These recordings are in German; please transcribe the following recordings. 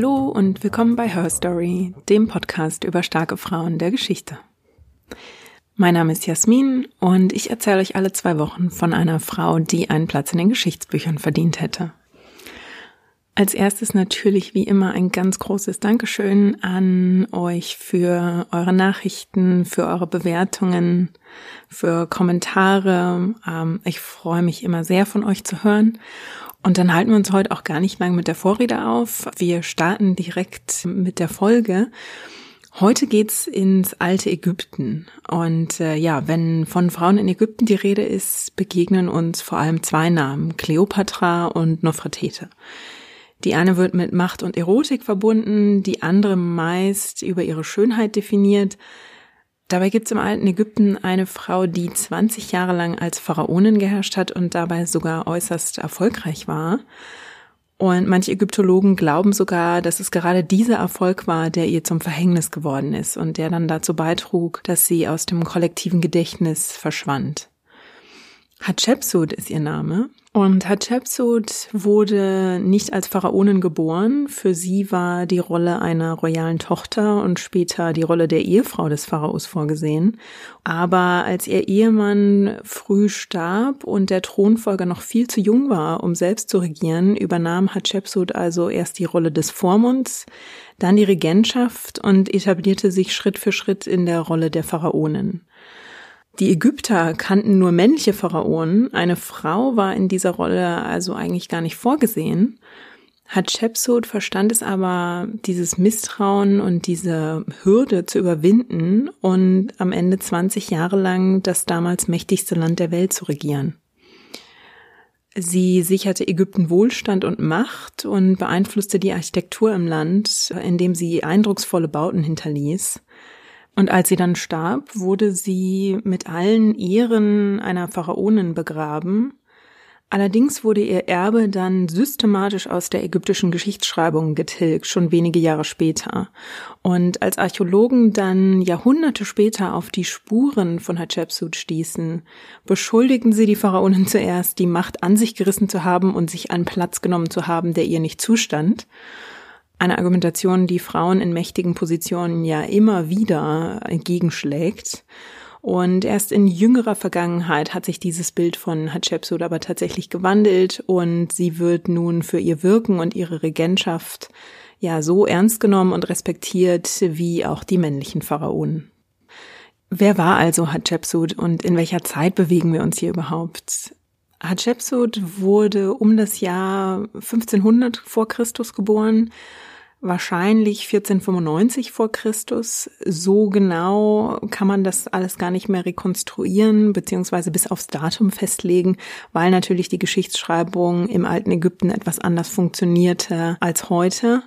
Hallo und willkommen bei Her Story, dem Podcast über starke Frauen der Geschichte. Mein Name ist Jasmin und ich erzähle euch alle zwei Wochen von einer Frau, die einen Platz in den Geschichtsbüchern verdient hätte. Als erstes natürlich wie immer ein ganz großes Dankeschön an euch für eure Nachrichten, für eure Bewertungen, für Kommentare. Ähm, ich freue mich immer sehr von euch zu hören. Und dann halten wir uns heute auch gar nicht lang mit der Vorrede auf. Wir starten direkt mit der Folge. Heute geht's ins alte Ägypten. Und äh, ja, wenn von Frauen in Ägypten die Rede ist, begegnen uns vor allem zwei Namen, Kleopatra und Nofretete. Die eine wird mit Macht und Erotik verbunden, die andere meist über ihre Schönheit definiert. Dabei gibt es im alten Ägypten eine Frau, die 20 Jahre lang als Pharaonin geherrscht hat und dabei sogar äußerst erfolgreich war. Und manche Ägyptologen glauben sogar, dass es gerade dieser Erfolg war, der ihr zum Verhängnis geworden ist und der dann dazu beitrug, dass sie aus dem kollektiven Gedächtnis verschwand. Hatschepsut ist ihr Name und Hatschepsut wurde nicht als Pharaonin geboren. Für sie war die Rolle einer royalen Tochter und später die Rolle der Ehefrau des Pharaos vorgesehen. Aber als ihr Ehemann früh starb und der Thronfolger noch viel zu jung war, um selbst zu regieren, übernahm Hatschepsut also erst die Rolle des Vormunds, dann die Regentschaft und etablierte sich Schritt für Schritt in der Rolle der Pharaonin. Die Ägypter kannten nur männliche Pharaonen, eine Frau war in dieser Rolle also eigentlich gar nicht vorgesehen. Hatschepsut verstand es aber, dieses Misstrauen und diese Hürde zu überwinden und am Ende 20 Jahre lang das damals mächtigste Land der Welt zu regieren. Sie sicherte Ägypten Wohlstand und Macht und beeinflusste die Architektur im Land, indem sie eindrucksvolle Bauten hinterließ. Und als sie dann starb, wurde sie mit allen Ehren einer Pharaonin begraben. Allerdings wurde ihr Erbe dann systematisch aus der ägyptischen Geschichtsschreibung getilgt, schon wenige Jahre später. Und als Archäologen dann Jahrhunderte später auf die Spuren von Hatschepsut stießen, beschuldigten sie die Pharaonin zuerst, die Macht an sich gerissen zu haben und sich einen Platz genommen zu haben, der ihr nicht zustand. Eine Argumentation, die Frauen in mächtigen Positionen ja immer wieder entgegenschlägt. Und erst in jüngerer Vergangenheit hat sich dieses Bild von Hatshepsut aber tatsächlich gewandelt und sie wird nun für ihr Wirken und ihre Regentschaft ja so ernst genommen und respektiert wie auch die männlichen Pharaonen. Wer war also Hatshepsut und in welcher Zeit bewegen wir uns hier überhaupt? Hatshepsut wurde um das Jahr 1500 vor Christus geboren wahrscheinlich 1495 vor Christus. So genau kann man das alles gar nicht mehr rekonstruieren, beziehungsweise bis aufs Datum festlegen, weil natürlich die Geschichtsschreibung im alten Ägypten etwas anders funktionierte als heute.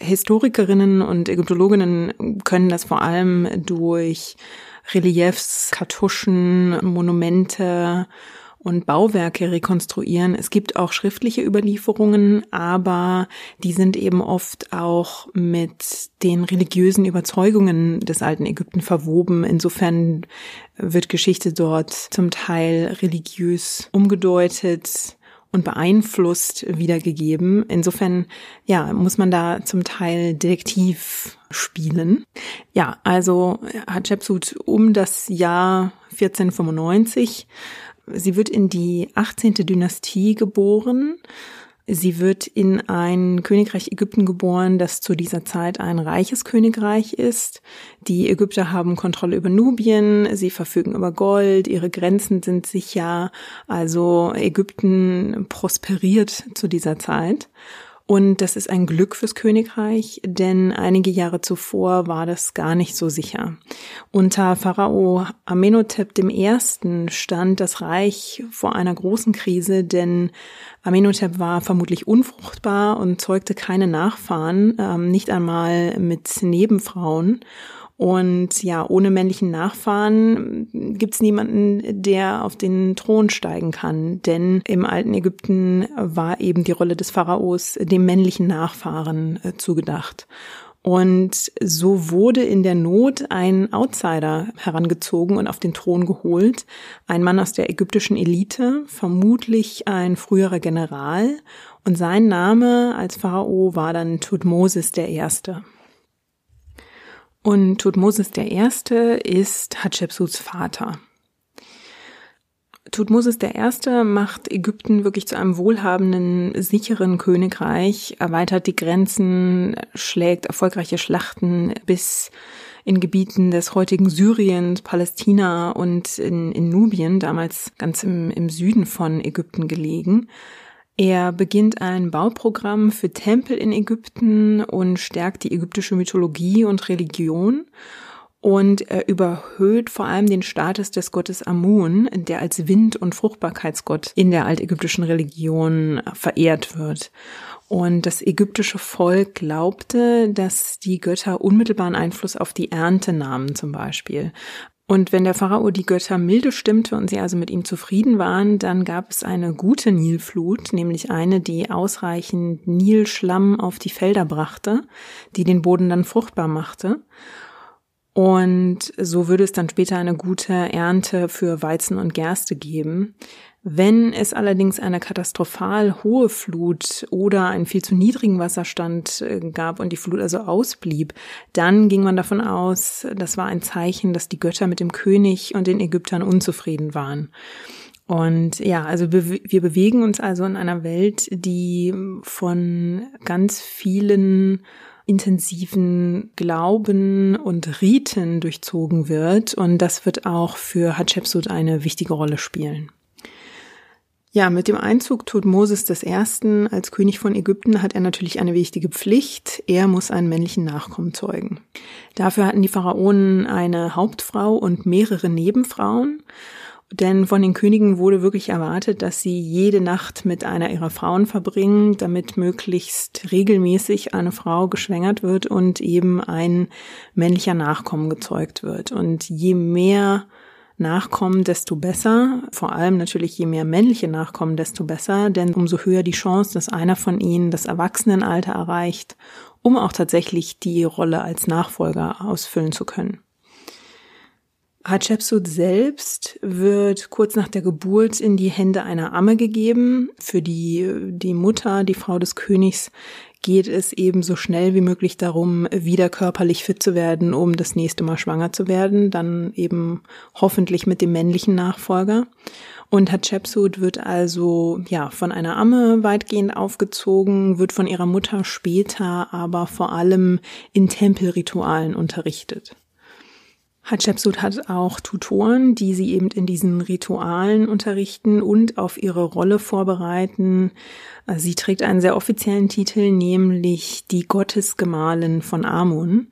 Historikerinnen und Ägyptologinnen können das vor allem durch Reliefs, Kartuschen, Monumente und Bauwerke rekonstruieren. Es gibt auch schriftliche Überlieferungen, aber die sind eben oft auch mit den religiösen Überzeugungen des alten Ägypten verwoben. Insofern wird Geschichte dort zum Teil religiös umgedeutet und beeinflusst wiedergegeben. Insofern, ja, muss man da zum Teil Detektiv spielen. Ja, also Hatschepsut um das Jahr 1495 Sie wird in die 18. Dynastie geboren. Sie wird in ein Königreich Ägypten geboren, das zu dieser Zeit ein reiches Königreich ist. Die Ägypter haben Kontrolle über Nubien, sie verfügen über Gold, ihre Grenzen sind sicher. Also Ägypten prosperiert zu dieser Zeit. Und das ist ein Glück fürs Königreich, denn einige Jahre zuvor war das gar nicht so sicher. Unter Pharao Amenhotep I. stand das Reich vor einer großen Krise, denn Amenhotep war vermutlich unfruchtbar und zeugte keine Nachfahren, ähm, nicht einmal mit Nebenfrauen. Und ja, ohne männlichen Nachfahren gibt es niemanden, der auf den Thron steigen kann. Denn im alten Ägypten war eben die Rolle des Pharaos dem männlichen Nachfahren äh, zugedacht. Und so wurde in der Not ein Outsider herangezogen und auf den Thron geholt. Ein Mann aus der ägyptischen Elite, vermutlich ein früherer General Und sein Name als Pharao war dann Tutmosis der Erste. Und Tutmosis Erste ist Hatschepsuts Vater. Tutmosis I. macht Ägypten wirklich zu einem wohlhabenden, sicheren Königreich, erweitert die Grenzen, schlägt erfolgreiche Schlachten bis in Gebieten des heutigen Syriens, Palästina und in, in Nubien, damals ganz im, im Süden von Ägypten gelegen. Er beginnt ein Bauprogramm für Tempel in Ägypten und stärkt die ägyptische Mythologie und Religion und er überhöht vor allem den Status des Gottes Amun, der als Wind- und Fruchtbarkeitsgott in der altägyptischen Religion verehrt wird. Und das ägyptische Volk glaubte, dass die Götter unmittelbaren Einfluss auf die Ernte nahmen zum Beispiel. Und wenn der Pharao die Götter milde stimmte und sie also mit ihm zufrieden waren, dann gab es eine gute Nilflut, nämlich eine, die ausreichend Nilschlamm auf die Felder brachte, die den Boden dann fruchtbar machte. Und so würde es dann später eine gute Ernte für Weizen und Gerste geben. Wenn es allerdings eine katastrophal hohe Flut oder einen viel zu niedrigen Wasserstand äh, gab und die Flut also ausblieb, dann ging man davon aus, das war ein Zeichen, dass die Götter mit dem König und den Ägyptern unzufrieden waren. Und ja, also wir bewegen uns also in einer Welt, die von ganz vielen intensiven Glauben und Riten durchzogen wird. Und das wird auch für Hatschepsut eine wichtige Rolle spielen. Ja, mit dem Einzug Tutmosis I. als König von Ägypten hat er natürlich eine wichtige Pflicht. Er muss einen männlichen Nachkommen zeugen. Dafür hatten die Pharaonen eine Hauptfrau und mehrere Nebenfrauen. Denn von den Königen wurde wirklich erwartet, dass sie jede Nacht mit einer ihrer Frauen verbringen, damit möglichst regelmäßig eine Frau geschwängert wird und eben ein männlicher Nachkommen gezeugt wird. Und je mehr Nachkommen, desto besser. Vor allem natürlich je mehr männliche Nachkommen, desto besser, denn umso höher die Chance, dass einer von ihnen das Erwachsenenalter erreicht, um auch tatsächlich die Rolle als Nachfolger ausfüllen zu können. Hatschepsut selbst wird kurz nach der Geburt in die Hände einer Amme gegeben. Für die, die Mutter, die Frau des Königs, geht es eben so schnell wie möglich darum, wieder körperlich fit zu werden, um das nächste Mal schwanger zu werden, dann eben hoffentlich mit dem männlichen Nachfolger. Und Hatschepsut wird also ja von einer Amme weitgehend aufgezogen, wird von ihrer Mutter später aber vor allem in Tempelritualen unterrichtet. Hatschepsut hat auch Tutoren, die sie eben in diesen Ritualen unterrichten und auf ihre Rolle vorbereiten. Sie trägt einen sehr offiziellen Titel, nämlich die Gottesgemahlin von Amun.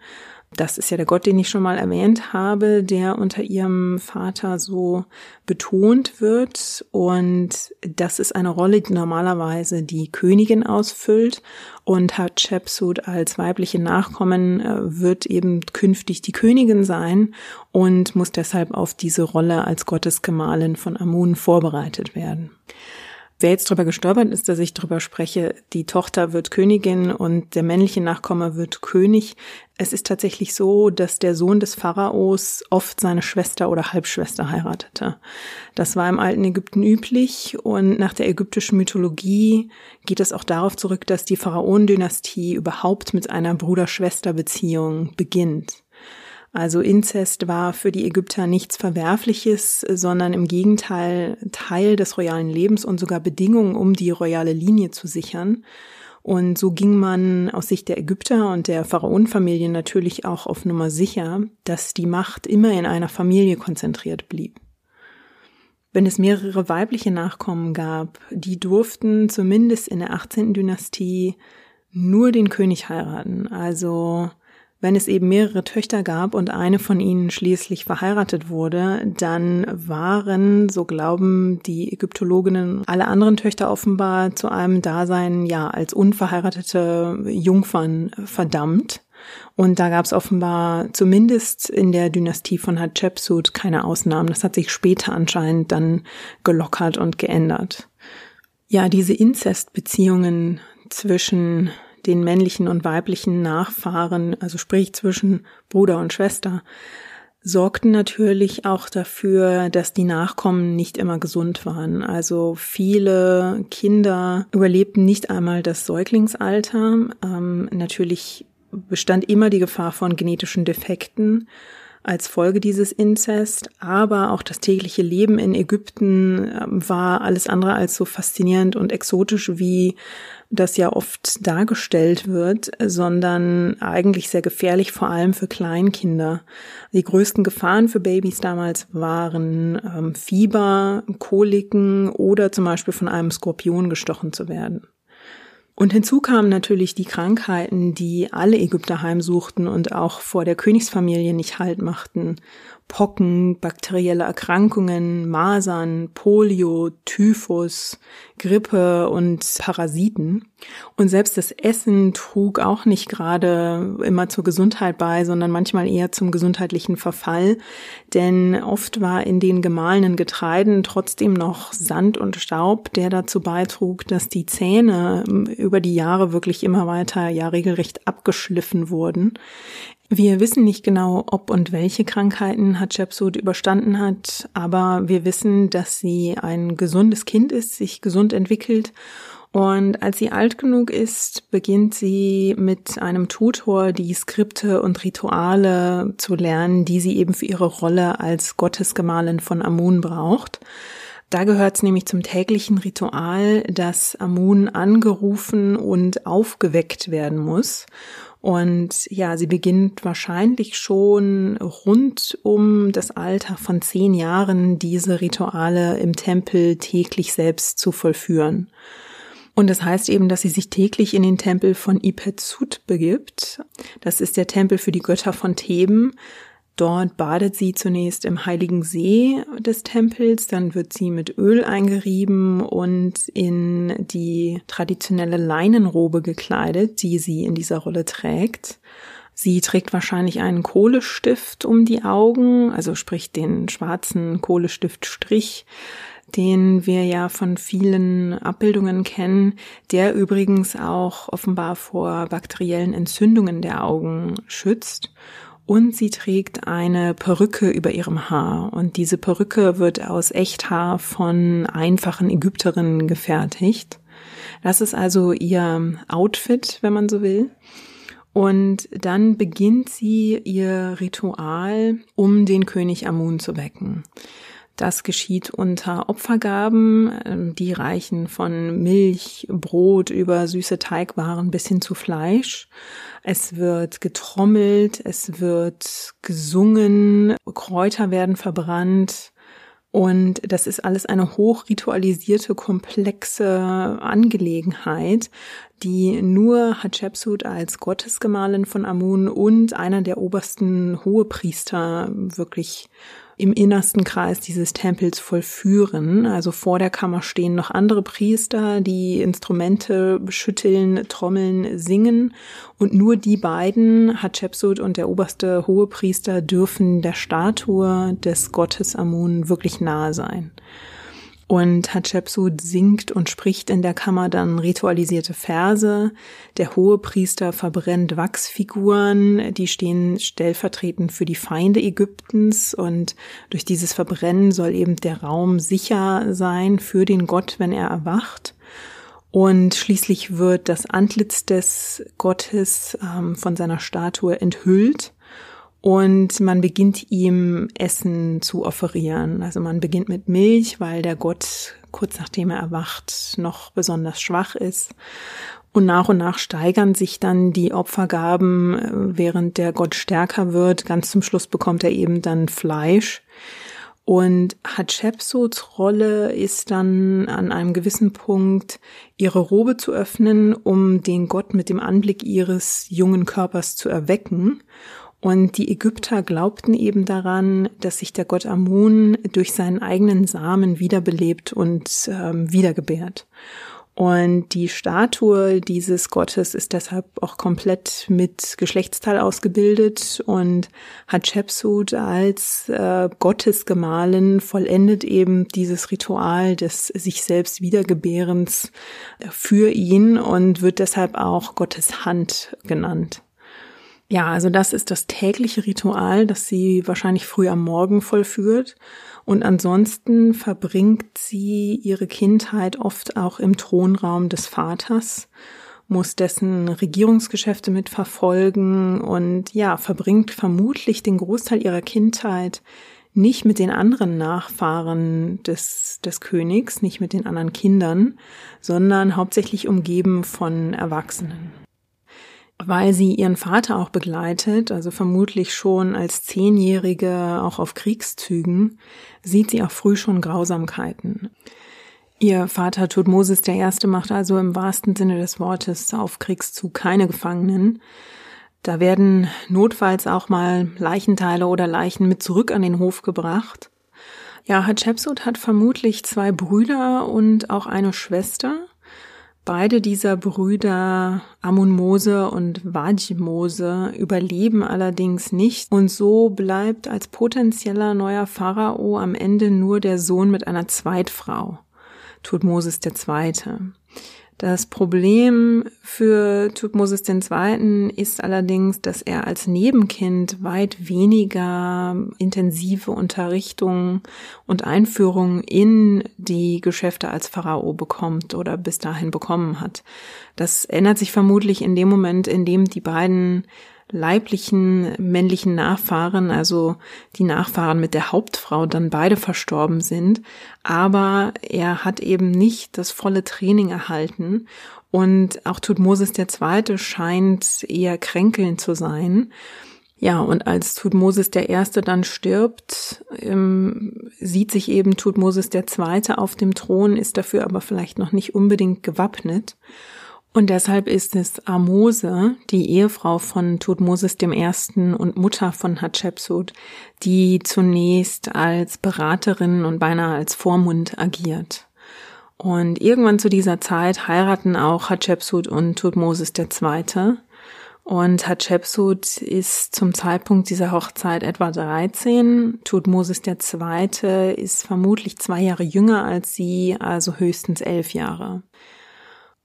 Das ist ja der Gott, den ich schon mal erwähnt habe, der unter ihrem Vater so betont wird. Und das ist eine Rolle, die normalerweise die Königin ausfüllt. Und Hatschepsut als weibliche Nachkommen äh, wird eben künftig die Königin sein und muss deshalb auf diese Rolle als Gottesgemahlin von Amun vorbereitet werden. Wer jetzt drüber gestolpert ist, dass ich drüber spreche, die Tochter wird Königin und der männliche Nachkomme wird König. Es ist tatsächlich so, dass der Sohn des Pharaos oft seine Schwester oder Halbschwester heiratete. Das war im alten Ägypten üblich und nach der ägyptischen Mythologie geht es auch darauf zurück, dass die Pharaonendynastie überhaupt mit einer Bruder-Schwester-Beziehung beginnt. Also Inzest war für die Ägypter nichts Verwerfliches, sondern im Gegenteil Teil des royalen Lebens und sogar Bedingungen, um die royale Linie zu sichern. Und so ging man aus Sicht der Ägypter und der Pharaonenfamilie natürlich auch auf Nummer sicher, dass die Macht immer in einer Familie konzentriert blieb. Wenn es mehrere weibliche Nachkommen gab, die durften zumindest in der 18. Dynastie nur den König heiraten. Also wenn es eben mehrere Töchter gab und eine von ihnen schließlich verheiratet wurde, dann waren, so glauben die Ägyptologinnen, alle anderen Töchter offenbar zu einem Dasein ja als unverheiratete Jungfern verdammt. Und da gab es offenbar zumindest in der Dynastie von Hatschepsut keine Ausnahmen. Das hat sich später anscheinend dann gelockert und geändert. Ja, diese Inzestbeziehungen zwischen den männlichen und weiblichen Nachfahren, also sprich zwischen Bruder und Schwester, sorgten natürlich auch dafür, dass die Nachkommen nicht immer gesund waren. Also viele Kinder überlebten nicht einmal das Säuglingsalter. Ähm, natürlich bestand immer die Gefahr von genetischen Defekten als Folge dieses Inzest, aber auch das tägliche Leben in Ägypten ähm, war alles andere als so faszinierend und exotisch, wie das ja oft dargestellt wird, sondern eigentlich sehr gefährlich, vor allem für Kleinkinder. Die größten Gefahren für Babys damals waren ähm, Fieber, Koliken oder zum Beispiel von einem Skorpion gestochen zu werden. Und hinzu kamen natürlich die Krankheiten, die alle Ägypter heimsuchten und auch vor der Königsfamilie nicht Halt machten. Pocken, bakterielle Erkrankungen, Masern, Polio, Typhus, Grippe und Parasiten. Und selbst das Essen trug auch nicht gerade immer zur Gesundheit bei, sondern manchmal eher zum gesundheitlichen Verfall. Denn oft war in den gemahlenen Getreiden trotzdem noch Sand und Staub, der dazu beitrug, dass die Zähne über die Jahre wirklich immer weiter, ja regelrecht abgeschliffen wurden. Wir wissen nicht genau, ob und welche Krankheiten Hatshepsut überstanden hat, aber wir wissen, dass sie ein gesundes Kind ist, sich gesund entwickelt und als sie alt genug ist, beginnt sie mit einem Tutor die Skripte und Rituale zu lernen, die sie eben für ihre Rolle als Gottesgemahlin von Amun braucht. Da gehört es nämlich zum täglichen Ritual, dass Amun angerufen und aufgeweckt werden muss. Und ja, sie beginnt wahrscheinlich schon rund um das Alter von zehn Jahren diese Rituale im Tempel täglich selbst zu vollführen. Und das heißt eben, dass sie sich täglich in den Tempel von Ipetsut begibt. Das ist der Tempel für die Götter von Theben. Dort badet sie zunächst im heiligen See des Tempels, dann wird sie mit Öl eingerieben und in die traditionelle Leinenrobe gekleidet, die sie in dieser Rolle trägt. Sie trägt wahrscheinlich einen Kohlestift um die Augen, also sprich den schwarzen Kohlestiftstrich, den wir ja von vielen Abbildungen kennen, der übrigens auch offenbar vor bakteriellen Entzündungen der Augen schützt und sie trägt eine Perücke über ihrem Haar. Und diese Perücke wird aus Echthaar von einfachen Ägypterinnen gefertigt. Das ist also ihr Outfit, wenn man so will. Und dann beginnt sie ihr Ritual, um den König Amun zu wecken. Das geschieht unter Opfergaben, ähm, die reichen von Milch, Brot über süße Teigwaren bis hin zu Fleisch. Es wird getrommelt, es wird gesungen, Kräuter werden verbrannt. Und das ist alles eine hochritualisierte, komplexe Angelegenheit, die nur Hatshepsut als Gottesgemahlin von Amun und einer der obersten Hohepriester wirklich im innersten Kreis dieses Tempels vollführen. Also vor der Kammer stehen noch andere Priester, die Instrumente schütteln, trommeln, singen. Und nur die beiden, Hatshepsut und der oberste Hohepriester, dürfen der Statue des Gottes Amun wirklich nahe sein. Und Hatshepsut singt und spricht in der Kammer dann ritualisierte Verse. Der Hohepriester verbrennt Wachsfiguren, die stehen stellvertretend für die Feinde Ägyptens. Und durch dieses Verbrennen soll eben der Raum sicher sein für den Gott, wenn er erwacht. Und schließlich wird das Antlitz des Gottes ähm, von seiner Statue enthüllt und man beginnt ihm Essen zu offerieren. Also man beginnt mit Milch, weil der Gott kurz nachdem er erwacht noch besonders schwach ist. Und nach und nach steigern sich dann die Opfergaben, während der Gott stärker wird. Ganz zum Schluss bekommt er eben dann Fleisch. Und Hatshepsuts Rolle ist dann an einem gewissen Punkt, ihre Robe zu öffnen, um den Gott mit dem Anblick ihres jungen Körpers zu erwecken. Und die Ägypter glaubten eben daran, dass sich der Gott Amun durch seinen eigenen Samen wiederbelebt und ähm, wiedergebärt. Und die Statue dieses Gottes ist deshalb auch komplett mit Geschlechtsteil ausgebildet und Hatshepsut als äh, Gottesgemahlin vollendet eben dieses Ritual des sich selbst Wiedergebärens für ihn und wird deshalb auch Gottes Hand genannt. Ja, also das ist das tägliche Ritual, das sie wahrscheinlich früh am Morgen vollführt. Und ansonsten verbringt sie ihre Kindheit oft auch im Thronraum des Vaters, muss dessen Regierungsgeschäfte mitverfolgen und ja, verbringt vermutlich den Großteil ihrer Kindheit nicht mit den anderen Nachfahren des, des Königs, nicht mit den anderen Kindern, sondern hauptsächlich umgeben von Erwachsenen weil sie ihren Vater auch begleitet, also vermutlich schon als Zehnjährige auch auf Kriegszügen, sieht sie auch früh schon Grausamkeiten. Ihr Vater Tutmosis Erste macht also im wahrsten Sinne des Wortes auf Kriegszug keine Gefangenen. Da werden notfalls auch mal Leichenteile oder Leichen mit zurück an den Hof gebracht. Ja, Hatschepsut hat vermutlich zwei Brüder und auch eine Schwester. Beide dieser Brüder Amun-Mose und Wajib-Mose überleben allerdings nicht und so bleibt als potenzieller neuer Pharao am Ende nur der Sohn mit einer Zweitfrau, Tutmosis II. Das Problem für Tutmosis II. ist allerdings, dass er als Nebenkind weit weniger intensive Unterrichtung und Einführung in die Geschäfte als Pharao bekommt oder bis dahin bekommen hat. Das ändert sich vermutlich in dem Moment, in dem die beiden leiblichen männlichen Nachfahren, also die Nachfahren mit der Hauptfrau, dann beide verstorben sind. Aber er hat eben nicht das volle Training erhalten. Und auch Tutmosis II. scheint eher kränkelnd zu sein. Ja, und als Tutmosis der Erste dann stirbt, ähm, sieht sich eben Tutmosis Zweite auf dem Thron, ist dafür aber vielleicht noch nicht unbedingt gewappnet. Und deshalb ist es Amose, die Ehefrau von Tutmosis I. und Mutter von Hatschepsut, die zunächst als Beraterin und beinahe als Vormund agiert. Und irgendwann zu dieser Zeit heiraten auch Hatschepsut und Tutmosis II. Und Hatschepsut ist zum Zeitpunkt dieser Hochzeit etwa 13. Tutmosis II. ist vermutlich zwei Jahre jünger als sie, also höchstens elf Jahre.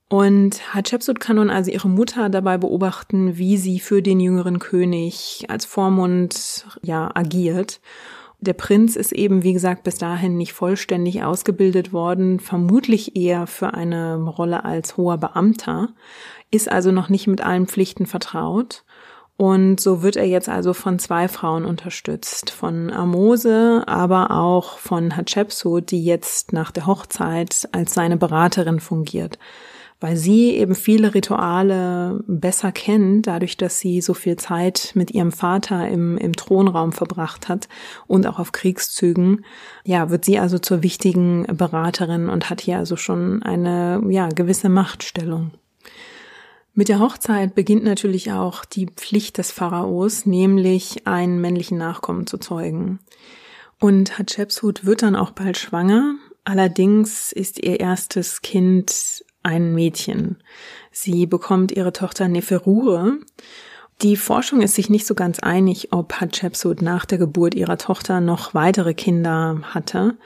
Und Hatschepsut kann nun also ihre Mutter dabei beobachten, wie sie für den jüngeren König als Vormund ja agiert. Der Prinz ist eben, wie gesagt, bis dahin nicht vollständig ausgebildet worden, vermutlich eher für eine Rolle als hoher Beamter, ist also noch nicht mit allen Pflichten vertraut. Und so wird er jetzt also von zwei Frauen unterstützt, von Amose, aber auch von Hatschepsut, die jetzt nach der Hochzeit als seine Beraterin fungiert weil sie eben viele Rituale besser kennt, dadurch, dass sie so viel Zeit mit ihrem Vater im, im Thronraum verbracht hat und auch auf Kriegszügen. Ja, wird sie also zur wichtigen Beraterin und hat hier also schon eine, ja, gewisse Machtstellung. Mit der Hochzeit beginnt natürlich auch die Pflicht des Pharaos, nämlich einen männlichen Nachkommen zu zeugen. Und Hatschepsut wird dann auch bald schwanger. Allerdings ist ihr erstes Kind ein Mädchen. Sie bekommt ihre Tochter Neferure. Die Forschung ist sich nicht so ganz einig, ob Hatschepsut nach der Geburt ihrer Tochter noch weitere Kinder hatte.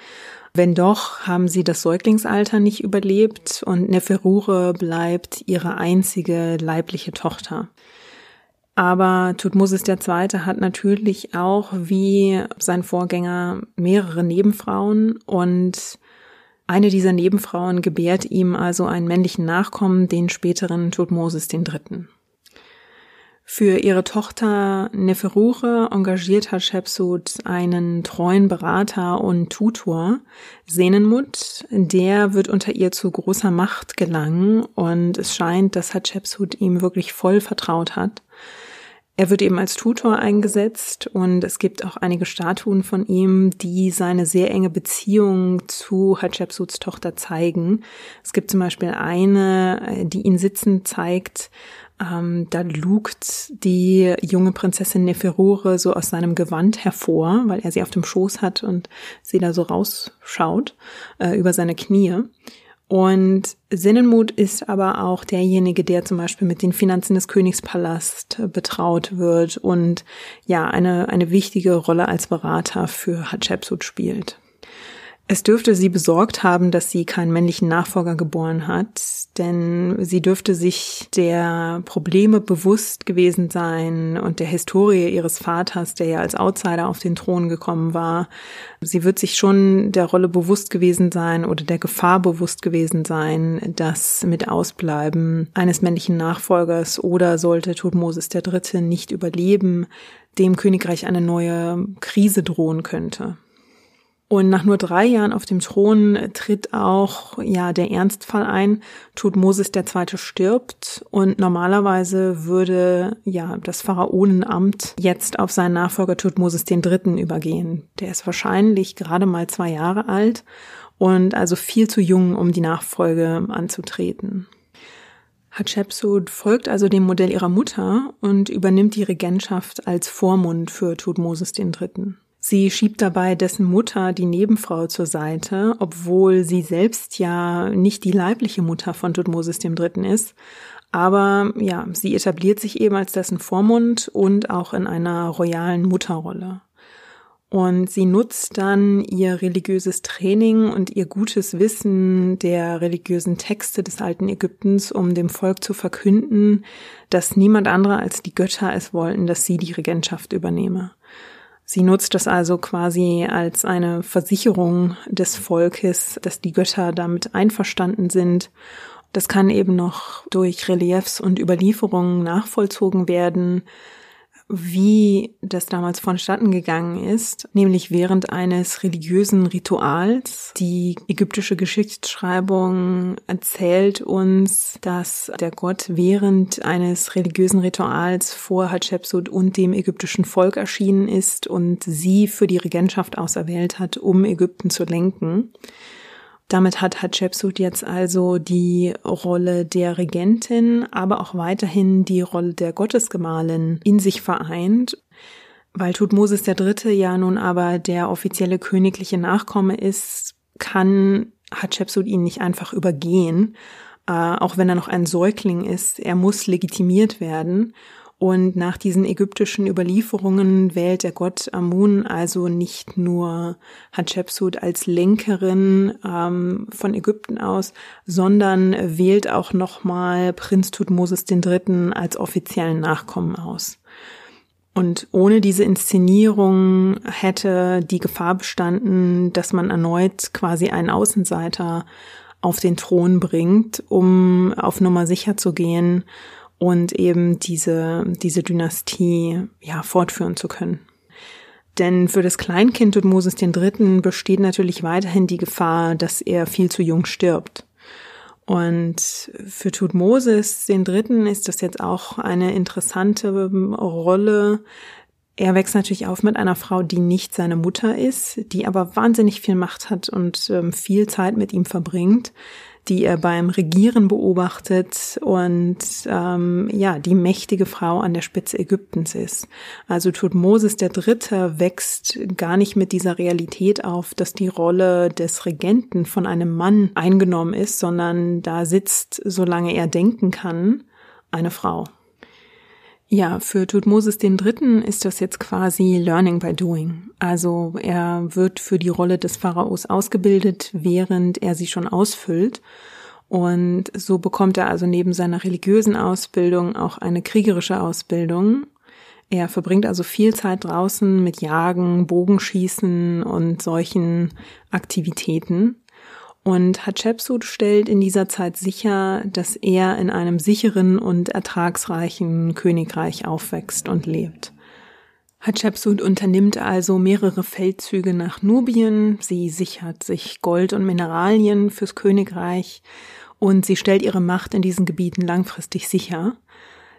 Wenn doch, haben sie das Säuglingsalter nicht überlebt und Neferure bleibt ihre einzige leibliche Tochter. Aber Tutmosis II. hat natürlich auch wie sein Vorgänger mehrere Nebenfrauen und eine dieser Nebenfrauen gebärt ihm also einen männlichen Nachkommen, den späteren Tutmosis III. Für ihre Tochter Neferure engagiert Hatschepsut einen treuen Berater und Tutor, Senenmut. Der wird unter ihr zu großer Macht gelangen und es scheint, dass Hatschepsut ihm wirklich voll vertraut hat. Er wird eben als Tutor eingesetzt und es gibt auch einige Statuen von ihm, die seine sehr enge Beziehung zu Hatschepsuts Tochter zeigen. Es gibt zum Beispiel eine, die ihn sitzend zeigt. Ähm, da lugt die junge Prinzessin Neferure so aus seinem Gewand hervor, weil er sie auf dem Schoß hat und sie da so rausschaut äh, über seine Knie. Und Sinnenmut ist aber auch derjenige, der zum Beispiel mit den Finanzen des Königspalast betraut wird und ja, eine, eine wichtige Rolle als Berater für Hatschepsut spielt. Es dürfte sie besorgt haben, dass sie keinen männlichen Nachfolger geboren hat, denn sie dürfte sich der Probleme bewusst gewesen sein und der Historie ihres Vaters, der ja als Outsider auf den Thron gekommen war. Sie wird sich schon der Rolle bewusst gewesen sein oder der Gefahr bewusst gewesen sein, dass mit Ausbleiben eines männlichen Nachfolgers oder sollte Tutmosis III. nicht überleben, dem Königreich eine neue Krise drohen könnte. Und nach nur drei Jahren auf dem Thron tritt auch ja der Ernstfall ein. Tutmosis Zweite stirbt und normalerweise würde ja das Pharaonenamt jetzt auf seinen Nachfolger Tutmosis Dritten übergehen. Der ist wahrscheinlich gerade mal zwei Jahre alt und also viel zu jung, um die Nachfolge anzutreten. Hatschepsut folgt also dem Modell ihrer Mutter und übernimmt die Regentschaft als Vormund für Tutmosis III. Sie schiebt dabei dessen Mutter, die Nebenfrau, zur Seite, obwohl sie selbst ja nicht die leibliche Mutter von Tutmosis III. ist. Aber ja, sie etabliert sich eben als dessen Vormund und auch in einer royalen Mutterrolle. Und sie nutzt dann ihr religiöses Training und ihr gutes Wissen der religiösen Texte des alten Ägyptens, um dem Volk zu verkünden, dass niemand anderer als die Götter es wollten, dass sie die Regentschaft übernehme. Sie nutzt das also quasi als eine Versicherung des Volkes, dass die Götter damit einverstanden sind. Das kann eben noch durch Reliefs und Überlieferungen nachvollzogen werden, wie das damals vonstatten gegangen ist, nämlich während eines religiösen Rituals. Die ägyptische Geschichtsschreibung erzählt uns, dass der Gott während eines religiösen Rituals vor Hatschepsut und dem ägyptischen Volk erschienen ist und sie für die Regentschaft auserwählt hat, um Ägypten zu lenken. Damit hat Hatschepsut jetzt also die Rolle der Regentin, aber auch weiterhin die Rolle der Gottesgemahlin in sich vereint. Weil Tutmosis III. ja nun aber der offizielle königliche Nachkomme ist, kann Hatschepsut ihn nicht einfach übergehen, äh, auch wenn er noch ein Säugling ist. Er muss legitimiert werden. Und nach diesen ägyptischen Überlieferungen wählt der Gott Amun also nicht nur Hatschepsut als Lenkerin ähm, von Ägypten aus, sondern wählt auch nochmal Prinz Tutmosis III. als offiziellen Nachkommen aus. Und ohne diese Inszenierung hätte die Gefahr bestanden, dass man erneut quasi einen Außenseiter auf den Thron bringt, um auf Nummer sicher zu gehen und eben diese, diese Dynastie ja fortführen zu können. Denn für das Kleinkind Tutmosis III. besteht natürlich weiterhin die Gefahr, dass er viel zu jung stirbt. Und für Tutmosis III. ist das jetzt auch eine interessante Rolle. Er wächst natürlich auf mit einer Frau, die nicht seine Mutter ist, die aber wahnsinnig viel Macht hat und ähm, viel Zeit mit ihm verbringt die er beim Regieren beobachtet und ähm, ja, die mächtige Frau an der Spitze Ägyptens ist. Also Tutmosis der Dritte wächst gar nicht mit dieser Realität auf, dass die Rolle des Regenten von einem Mann eingenommen ist, sondern da sitzt, solange er denken kann, eine Frau. Ja, für Tutmosis Dritten ist das jetzt quasi Learning by Doing. Also er wird für die Rolle des Pharaos ausgebildet, während er sie schon ausfüllt. Und so bekommt er also neben seiner religiösen Ausbildung auch eine kriegerische Ausbildung. Er verbringt also viel Zeit draußen mit Jagen, Bogenschießen und solchen Aktivitäten. Und Hatschepsut stellt in dieser Zeit sicher, dass er in einem sicheren und ertragsreichen Königreich aufwächst und lebt. Hatschepsut unternimmt also mehrere Feldzüge nach Nubien, sie sichert sich Gold und Mineralien fürs Königreich und sie stellt ihre Macht in diesen Gebieten langfristig sicher.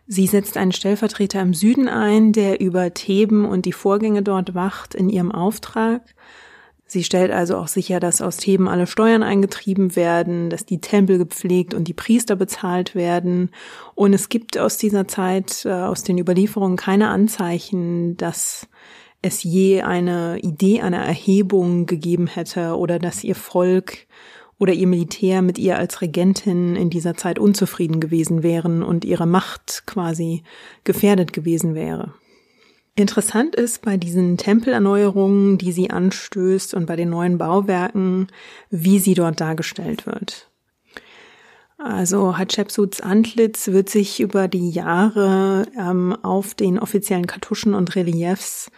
Sie setzt einen Stellvertreter im Süden ein, der über Theben und die Vorgänge dort wacht in ihrem Auftrag. Sie stellt also auch sicher, dass aus Theben alle Steuern eingetrieben werden, dass die Tempel gepflegt und die Priester bezahlt werden. Und es gibt aus dieser Zeit, äh, aus den Überlieferungen keine Anzeichen, dass es je eine Idee einer Erhebung gegeben hätte oder dass ihr Volk oder ihr Militär mit ihr als Regentin in dieser Zeit unzufrieden gewesen wären und ihre Macht quasi gefährdet gewesen wäre. Interessant ist bei diesen Tempelerneuerungen, die sie anstößt und bei den neuen Bauwerken, wie sie dort dargestellt wird. Also Hatschepsuts Antlitz wird sich über die Jahre ähm, auf den offiziellen Kartuschen und Reliefs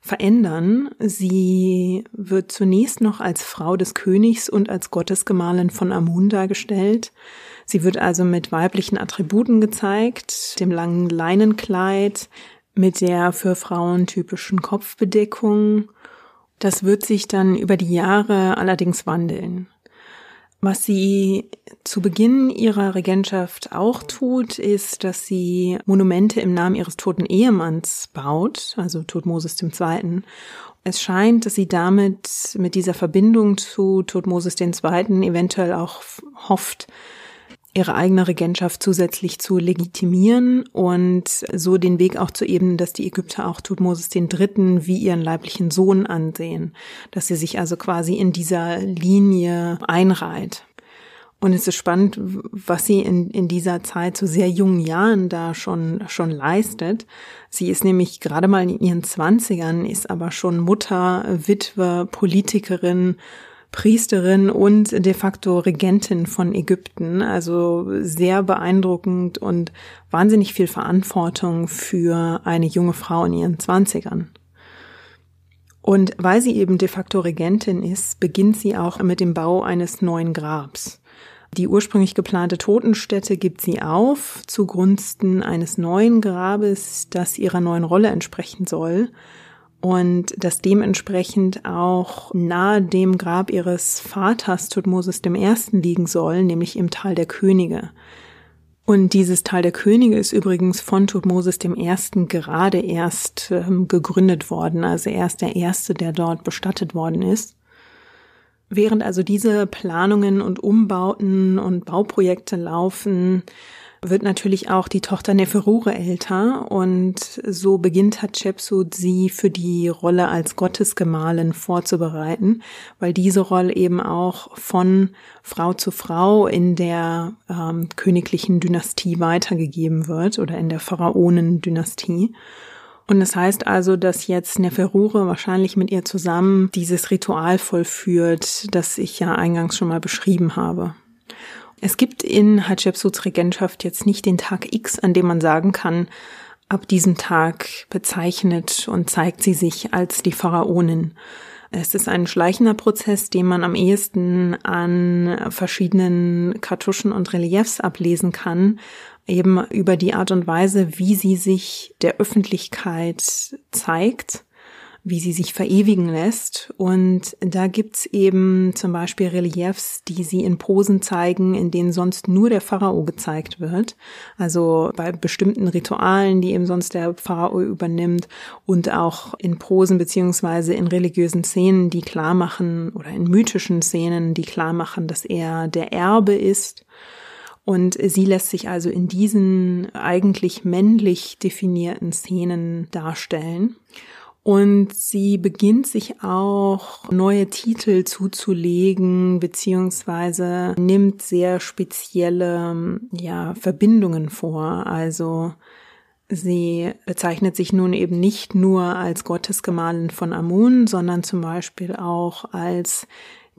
verändern. Sie wird zunächst noch als Frau des Königs und als Gottesgemahlin von Amun dargestellt. Sie wird also mit weiblichen Attributen gezeigt, dem langen Leinenkleid, mit der für Frauen typischen Kopfbedeckung. Das wird sich dann über die Jahre allerdings wandeln. Was sie zu Beginn ihrer Regentschaft auch tut, ist, dass sie Monumente im Namen ihres toten Ehemanns baut, also Todmoses II. Es scheint, dass sie damit mit dieser Verbindung zu Todmoses II. eventuell auch hofft, ihre eigene Regentschaft zusätzlich zu legitimieren und so den Weg auch zu ebnen, dass die Ägypter auch Tutmosis III. wie ihren leiblichen Sohn ansehen, dass sie sich also quasi in dieser Linie einreiht. Und es ist spannend, was sie in, in dieser Zeit zu sehr jungen Jahren da schon, schon leistet. Sie ist nämlich gerade mal in ihren Zwanzigern, ist aber schon Mutter, Witwe, Politikerin, Priesterin und de facto Regentin von Ägypten. Also sehr beeindruckend und wahnsinnig viel Verantwortung für eine junge Frau in ihren Zwanzigern. Und weil sie eben de facto Regentin ist, beginnt sie auch mit dem Bau eines neuen Grabs. Die ursprünglich geplante Totenstätte gibt sie auf zugunsten eines neuen Grabes, das ihrer neuen Rolle entsprechen soll und das dementsprechend auch nahe dem Grab ihres Vaters Tutmosis I. liegen soll, nämlich im Tal der Könige. Und dieses Tal der Könige ist übrigens von Tutmosis I. gerade erst ähm, gegründet worden, also er ist der erste, der dort bestattet worden ist. Während also diese Planungen und Umbauten und Bauprojekte laufen, wird natürlich auch die Tochter Neferure älter und so beginnt Hatschepsut sie für die Rolle als Gottesgemahlin vorzubereiten, weil diese Rolle eben auch von Frau zu Frau in der ähm, königlichen Dynastie weitergegeben wird oder in der Pharaonen-Dynastie. Und das heißt also, dass jetzt Neferure wahrscheinlich mit ihr zusammen dieses Ritual vollführt, das ich ja eingangs schon mal beschrieben habe. Es gibt in Hatschepsuts Regentschaft jetzt nicht den Tag X, an dem man sagen kann, ab diesem Tag bezeichnet und zeigt sie sich als die Pharaonin. Es ist ein schleichender Prozess, den man am ehesten an verschiedenen Kartuschen und Reliefs ablesen kann, eben über die Art und Weise, wie sie sich der Öffentlichkeit zeigt wie sie sich verewigen lässt. Und da gibt's eben zum Beispiel Reliefs, die sie in Posen zeigen, in denen sonst nur der Pharao gezeigt wird. Also bei bestimmten Ritualen, die eben sonst der Pharao übernimmt und auch in Posen beziehungsweise in religiösen Szenen, die klar machen oder in mythischen Szenen, die klar machen, dass er der Erbe ist. Und sie lässt sich also in diesen eigentlich männlich definierten Szenen darstellen. Und sie beginnt sich auch neue Titel zuzulegen, beziehungsweise nimmt sehr spezielle, ja, Verbindungen vor. Also, Sie bezeichnet sich nun eben nicht nur als Gottesgemahlin von Amun, sondern zum Beispiel auch als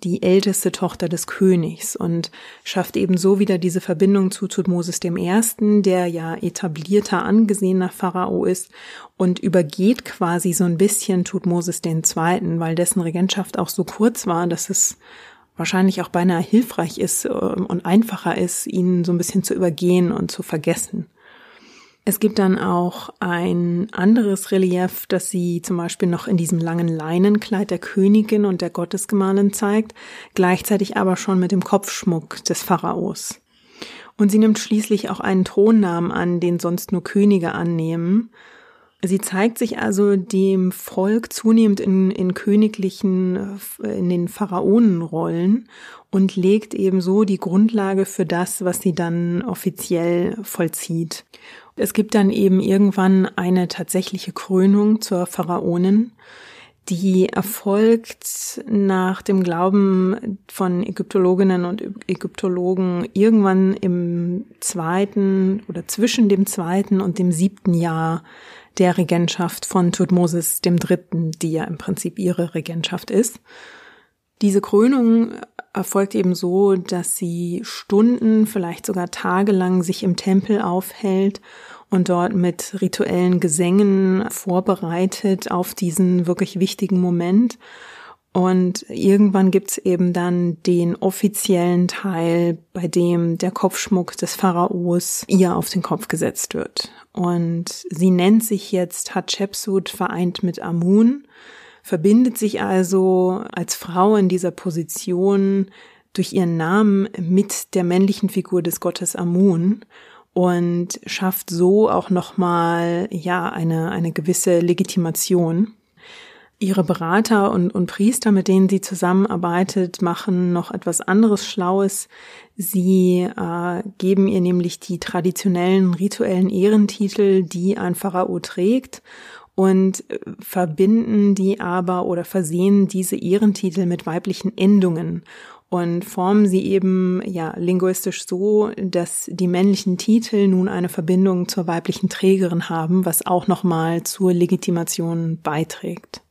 die älteste Tochter des Königs und schafft ebenso wieder diese Verbindung zu Tutmosis I., der ja etablierter, angesehener Pharao ist und übergeht quasi so ein bisschen Tutmosis II., weil dessen Regentschaft auch so kurz war, dass es wahrscheinlich auch beinahe hilfreich ist äh, und einfacher ist, ihn so ein bisschen zu übergehen und zu vergessen. Es gibt dann auch ein anderes Relief, das sie zum Beispiel noch in diesem langen Leinenkleid der Königin und der Gottesgemahlin zeigt, gleichzeitig aber schon mit dem Kopfschmuck des Pharaos. Und sie nimmt schließlich auch einen Thronnamen an, den sonst nur Könige annehmen. Sie zeigt sich also dem Volk zunehmend in, in königlichen, in den Pharaonenrollen und legt ebenso die Grundlage für das, was sie dann offiziell vollzieht. Es gibt dann eben irgendwann eine tatsächliche Krönung zur Pharaonin, die erfolgt nach dem Glauben von Ägyptologinnen und Ägyptologen irgendwann im zweiten oder zwischen dem zweiten und dem siebten Jahr der Regentschaft von Tutmosis dem Dritten, die ja im Prinzip ihre Regentschaft ist. Diese Krönung erfolgt eben so, dass sie Stunden, vielleicht sogar tagelang sich im Tempel aufhält und dort mit rituellen Gesängen vorbereitet auf diesen wirklich wichtigen Moment. Und irgendwann gibt's eben dann den offiziellen Teil, bei dem der Kopfschmuck des Pharaos ihr auf den Kopf gesetzt wird. Und sie nennt sich jetzt Hatshepsut vereint mit Amun, verbindet sich also als Frau in dieser Position durch ihren Namen mit der männlichen Figur des Gottes Amun und schafft so auch nochmal, ja, eine, eine gewisse Legitimation. Ihre Berater und, und Priester, mit denen sie zusammenarbeitet, machen noch etwas anderes Schlaues. Sie äh, geben ihr nämlich die traditionellen rituellen Ehrentitel, die ein Pharao trägt und äh, verbinden die aber oder versehen diese Ehrentitel mit weiblichen Endungen und formen sie eben ja linguistisch so, dass die männlichen Titel nun eine Verbindung zur weiblichen Trägerin haben, was auch nochmal zur Legitimation beiträgt.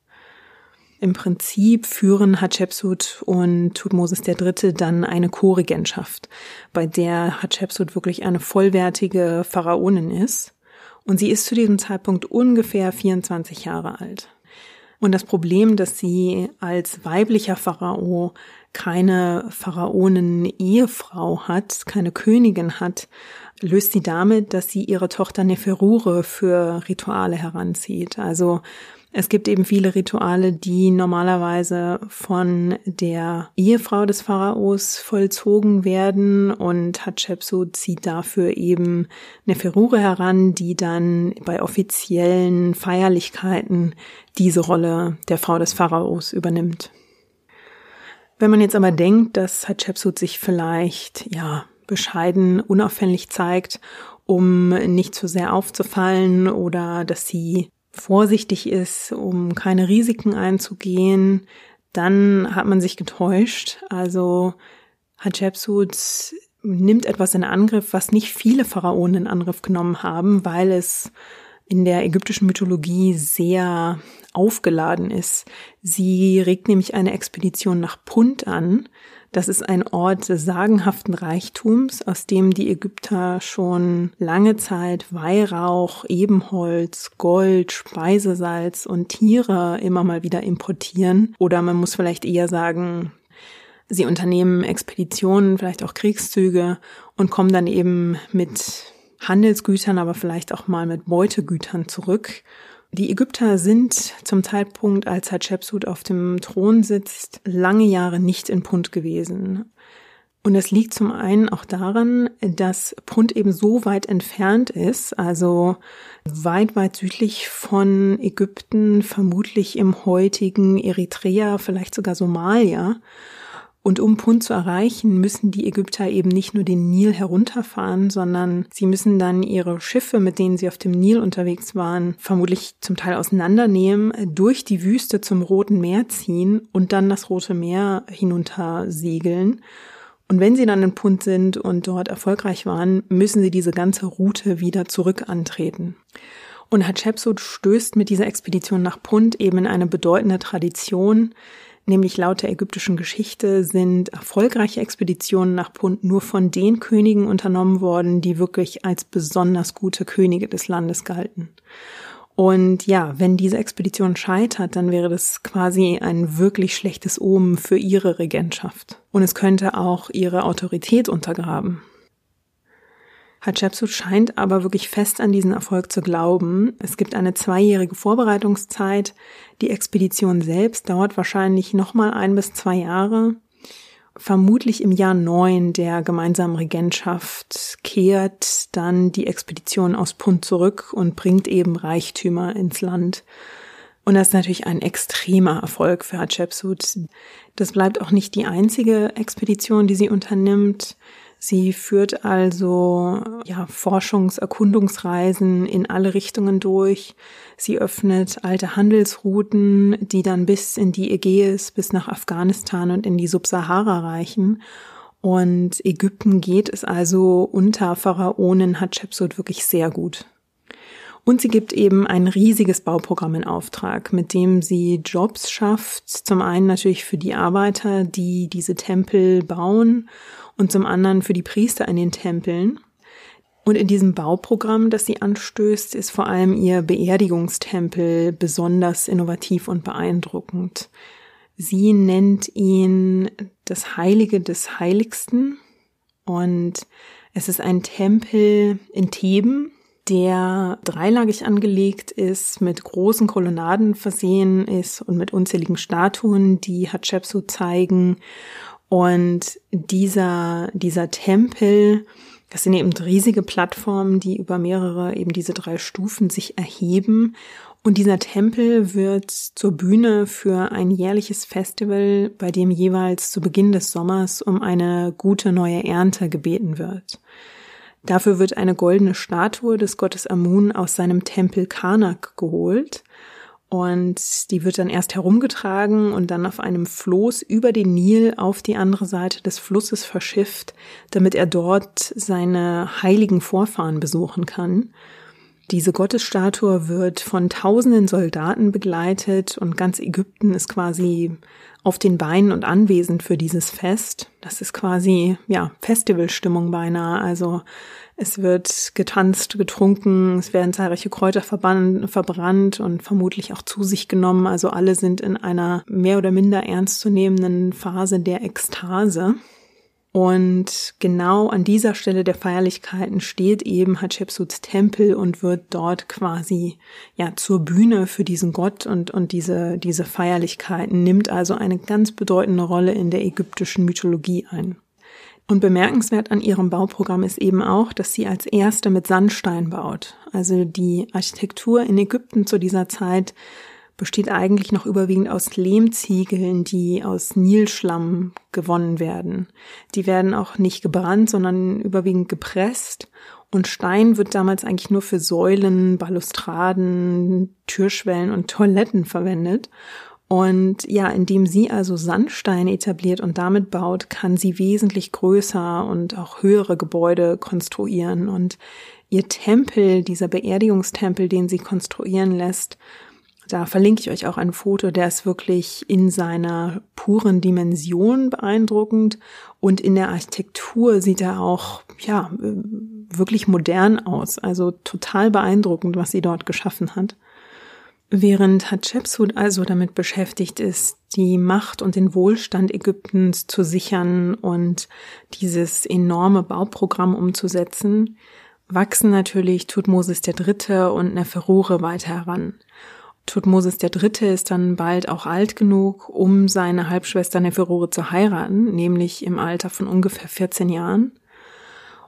Im Prinzip führen Hatshepsut und Tutmosis III. dann eine Co-Regentschaft, bei der Hatshepsut wirklich eine vollwertige Pharaonin ist. Und sie ist zu diesem Zeitpunkt ungefähr 24 Jahre alt. Und das Problem, dass sie als weiblicher Pharao keine Pharaonen-Ehefrau hat, keine Königin hat, löst sie damit, dass sie ihre Tochter Neferure für Rituale heranzieht. Also es gibt eben viele Rituale, die normalerweise von der Ehefrau des Pharaos vollzogen werden und Hatshepsut zieht dafür eben Neferure heran, die dann bei offiziellen Feierlichkeiten diese Rolle der Frau des Pharaos übernimmt. Wenn man jetzt aber denkt, dass Hatshepsut sich vielleicht, ja, bescheiden, unauffällig zeigt, um nicht zu sehr aufzufallen oder dass sie vorsichtig ist, um keine Risiken einzugehen, dann hat man sich getäuscht. Also Hatshepsut nimmt etwas in Angriff, was nicht viele Pharaonen in Angriff genommen haben, weil es in der ägyptischen Mythologie sehr aufgeladen ist. Sie regt nämlich eine Expedition nach Punt an. Das ist ein Ort des sagenhaften Reichtums, aus dem die Ägypter schon lange Zeit Weihrauch, Ebenholz, Gold, Speisesalz und Tiere immer mal wieder importieren. Oder man muss vielleicht eher sagen, sie unternehmen Expeditionen, vielleicht auch Kriegszüge und kommen dann eben mit Handelsgütern, aber vielleicht auch mal mit Beutegütern zurück. Die Ägypter sind zum Zeitpunkt, als Hatshepsut auf dem Thron sitzt, lange Jahre nicht in Punt gewesen. Und es liegt zum einen auch daran, dass Punt eben so weit entfernt ist, also weit, weit südlich von Ägypten, vermutlich im heutigen Eritrea, vielleicht sogar Somalia. Und um Punt zu erreichen, müssen die Ägypter eben nicht nur den Nil herunterfahren, sondern sie müssen dann ihre Schiffe, mit denen sie auf dem Nil unterwegs waren, vermutlich zum Teil auseinandernehmen, durch die Wüste zum Roten Meer ziehen und dann das Rote Meer hinunter segeln. Und wenn sie dann in Punt sind und dort erfolgreich waren, müssen sie diese ganze Route wieder zurück antreten. Und Hatshepsut stößt mit dieser Expedition nach Punt eben in eine bedeutende Tradition, Nämlich laut der ägyptischen Geschichte sind erfolgreiche Expeditionen nach Punt nur von den Königen unternommen worden, die wirklich als besonders gute Könige des Landes galten. Und ja, wenn diese Expedition scheitert, dann wäre das quasi ein wirklich schlechtes Omen für ihre Regentschaft. Und es könnte auch ihre Autorität untergraben. Hatshepsut scheint aber wirklich fest an diesen Erfolg zu glauben. Es gibt eine zweijährige Vorbereitungszeit. Die Expedition selbst dauert wahrscheinlich nochmal ein bis zwei Jahre. Vermutlich im Jahr neun der gemeinsamen Regentschaft kehrt dann die Expedition aus Punt zurück und bringt eben Reichtümer ins Land. Und das ist natürlich ein extremer Erfolg für Hatshepsut. Das bleibt auch nicht die einzige Expedition, die sie unternimmt. Sie führt also ja, Forschungserkundungsreisen in alle Richtungen durch. Sie öffnet alte Handelsrouten, die dann bis in die Ägäis, bis nach Afghanistan und in die Subsahara reichen. Und Ägypten geht es also unter Pharaonen Hatschepsut wirklich sehr gut. Und sie gibt eben ein riesiges Bauprogramm in Auftrag, mit dem sie Jobs schafft. Zum einen natürlich für die Arbeiter, die diese Tempel bauen und zum anderen für die Priester in den Tempeln. Und in diesem Bauprogramm, das sie anstößt, ist vor allem ihr Beerdigungstempel besonders innovativ und beeindruckend. Sie nennt ihn das Heilige des Heiligsten und es ist ein Tempel in Theben, der dreilagig angelegt ist, mit großen Kolonnaden versehen ist und mit unzähligen Statuen, die Hatschepsut zeigen. Und dieser, dieser Tempel, das sind eben riesige Plattformen, die über mehrere eben diese drei Stufen sich erheben. Und dieser Tempel wird zur Bühne für ein jährliches Festival, bei dem jeweils zu Beginn des Sommers um eine gute neue Ernte gebeten wird. Dafür wird eine goldene Statue des Gottes Amun aus seinem Tempel Karnak geholt. Und die wird dann erst herumgetragen und dann auf einem Floß über den Nil auf die andere Seite des Flusses verschifft, damit er dort seine heiligen Vorfahren besuchen kann. Diese Gottesstatue wird von tausenden Soldaten begleitet und ganz Ägypten ist quasi auf den Beinen und anwesend für dieses Fest. Das ist quasi, ja, Festivalstimmung beinahe. Also es wird getanzt, getrunken, es werden zahlreiche Kräuter verbrannt und vermutlich auch zu sich genommen. Also alle sind in einer mehr oder minder ernstzunehmenden Phase der Ekstase. Und genau an dieser Stelle der Feierlichkeiten steht eben Hatschepsuts Tempel und wird dort quasi ja zur Bühne für diesen Gott und und diese diese Feierlichkeiten nimmt also eine ganz bedeutende Rolle in der ägyptischen Mythologie ein. Und bemerkenswert an ihrem Bauprogramm ist eben auch, dass sie als erste mit Sandstein baut. Also die Architektur in Ägypten zu dieser Zeit besteht eigentlich noch überwiegend aus Lehmziegeln, die aus Nilschlamm gewonnen werden. Die werden auch nicht gebrannt, sondern überwiegend gepresst. Und Stein wird damals eigentlich nur für Säulen, Balustraden, Türschwellen und Toiletten verwendet. Und ja, indem sie also Sandstein etabliert und damit baut, kann sie wesentlich größer und auch höhere Gebäude konstruieren. Und ihr Tempel, dieser Beerdigungstempel, den sie konstruieren lässt, da verlinke ich euch auch ein Foto, der ist wirklich in seiner puren Dimension beeindruckend und in der Architektur sieht er auch, ja, wirklich modern aus. Also total beeindruckend, was sie dort geschaffen hat. Während Hatschepsut also damit beschäftigt ist, die Macht und den Wohlstand Ägyptens zu sichern und dieses enorme Bauprogramm umzusetzen, wachsen natürlich Tutmosis III. und Neferure weiter heran. Tutmosis III. ist dann bald auch alt genug, um seine Halbschwester Neferure zu heiraten, nämlich im Alter von ungefähr 14 Jahren.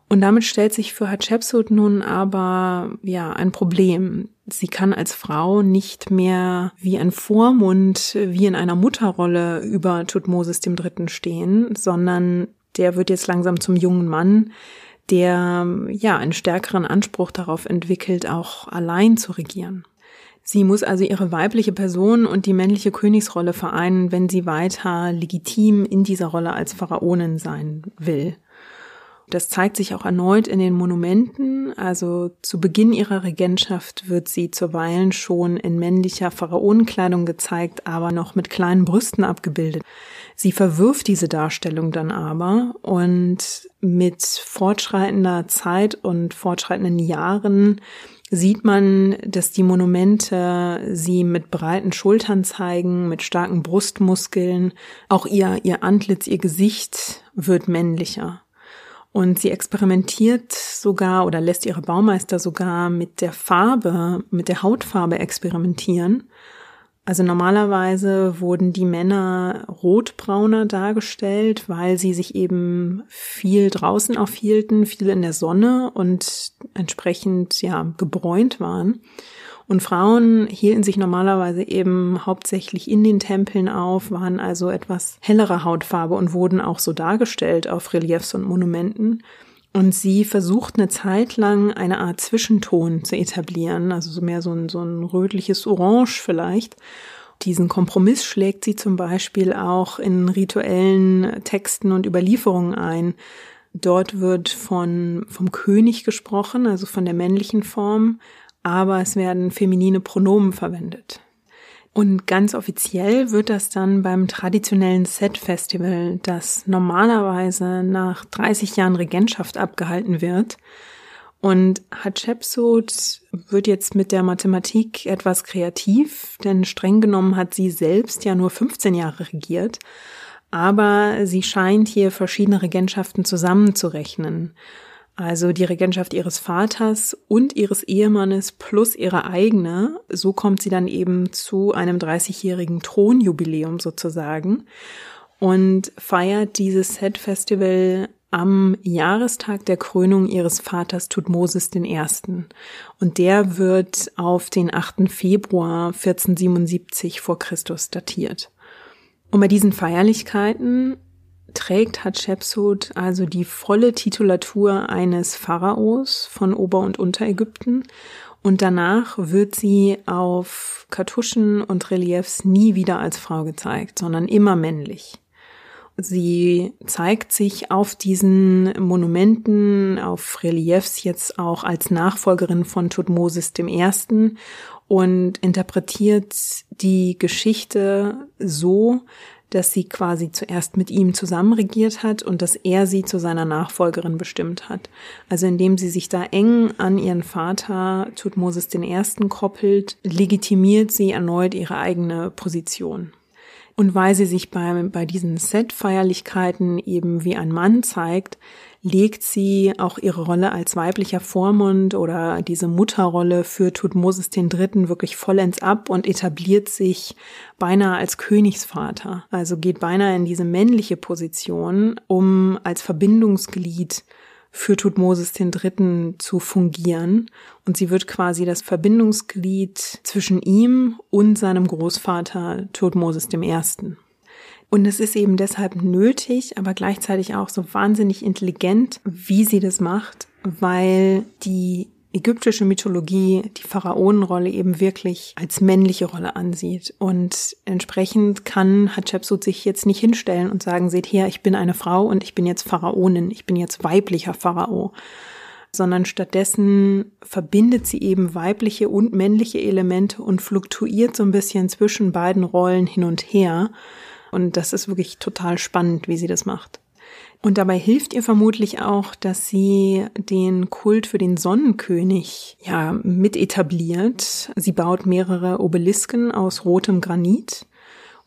Und damit stellt sich für Hatshepsut nun aber, ja, ein Problem. Sie kann als Frau nicht mehr wie ein Vormund, wie in einer Mutterrolle über Tutmosis III. stehen, sondern der wird jetzt langsam zum jungen Mann, der, ja, einen stärkeren Anspruch darauf entwickelt, auch allein zu regieren. Sie muss also ihre weibliche Person und die männliche Königsrolle vereinen, wenn sie weiter legitim in dieser Rolle als Pharaonin sein will. Das zeigt sich auch erneut in den Monumenten. Also zu Beginn ihrer Regentschaft wird sie zuweilen schon in männlicher Pharaonenkleidung gezeigt, aber noch mit kleinen Brüsten abgebildet. Sie verwirft diese Darstellung dann aber und mit fortschreitender Zeit und fortschreitenden Jahren sieht man, dass die Monumente sie mit breiten Schultern zeigen, mit starken Brustmuskeln. Auch ihr, ihr Antlitz, ihr Gesicht wird männlicher. Und sie experimentiert sogar oder lässt ihre Baumeister sogar mit der Farbe, mit der Hautfarbe experimentieren. Also normalerweise wurden die Männer rotbrauner dargestellt, weil sie sich eben viel draußen aufhielten, viel in der Sonne und entsprechend ja gebräunt waren. Und Frauen hielten sich normalerweise eben hauptsächlich in den Tempeln auf, waren also etwas hellere Hautfarbe und wurden auch so dargestellt auf Reliefs und Monumenten. Und sie versucht eine Zeit lang eine Art Zwischenton zu etablieren, also so mehr so ein, so ein rötliches Orange vielleicht. Diesen Kompromiss schlägt sie zum Beispiel auch in rituellen Texten und Überlieferungen ein. Dort wird von, vom König gesprochen, also von der männlichen Form, aber es werden feminine Pronomen verwendet. Und ganz offiziell wird das dann beim traditionellen Set-Festival, das normalerweise nach 30 Jahren Regentschaft abgehalten wird. Und Hatshepsut wird jetzt mit der Mathematik etwas kreativ, denn streng genommen hat sie selbst ja nur 15 Jahre regiert. Aber sie scheint hier verschiedene Regentschaften zusammenzurechnen also die Regentschaft ihres Vaters und ihres Ehemannes plus ihre eigene. So kommt sie dann eben zu einem 30-jährigen Thronjubiläum sozusagen und feiert dieses Set-Festival am Jahrestag der Krönung ihres Vaters Tutmosis I. Und der wird auf den 8. Februar 1477 vor Christus datiert. Und bei diesen Feierlichkeiten trägt Hatschepsut also die volle Titulatur eines Pharaos von Ober- und Unterägypten und danach wird sie auf Kartuschen und Reliefs nie wieder als Frau gezeigt, sondern immer männlich. Sie zeigt sich auf diesen Monumenten, auf Reliefs jetzt auch als Nachfolgerin von Tutmosis I. und interpretiert die Geschichte so, dass sie quasi zuerst mit ihm zusammen regiert hat und dass er sie zu seiner Nachfolgerin bestimmt hat. Also indem sie sich da eng an ihren Vater Tutmosis I. koppelt, legitimiert sie erneut ihre eigene Position. Und weil sie sich bei, bei diesen Set-Feierlichkeiten eben wie ein Mann zeigt, legt sie auch ihre Rolle als weiblicher Vormund oder diese Mutterrolle für Tutmosis III. wirklich vollends ab und etabliert sich beinahe als Königsvater. Also geht beinahe in diese männliche Position, um als Verbindungsglied für Tutmosis III. zu fungieren. Und sie wird quasi das Verbindungsglied zwischen ihm und seinem Großvater Tutmosis I. Und es ist eben deshalb nötig, aber gleichzeitig auch so wahnsinnig intelligent, wie sie das macht, weil die ägyptische Mythologie die Pharaonenrolle eben wirklich als männliche Rolle ansieht. Und entsprechend kann Hatschepsut sich jetzt nicht hinstellen und sagen, seht her, ich bin eine Frau und ich bin jetzt Pharaonin, ich bin jetzt weiblicher Pharao. Sondern stattdessen verbindet sie eben weibliche und männliche Elemente und fluktuiert so ein bisschen zwischen beiden Rollen hin und her und das ist wirklich total spannend, wie sie das macht. Und dabei hilft ihr vermutlich auch, dass sie den Kult für den Sonnenkönig ja mit etabliert. Sie baut mehrere Obelisken aus rotem Granit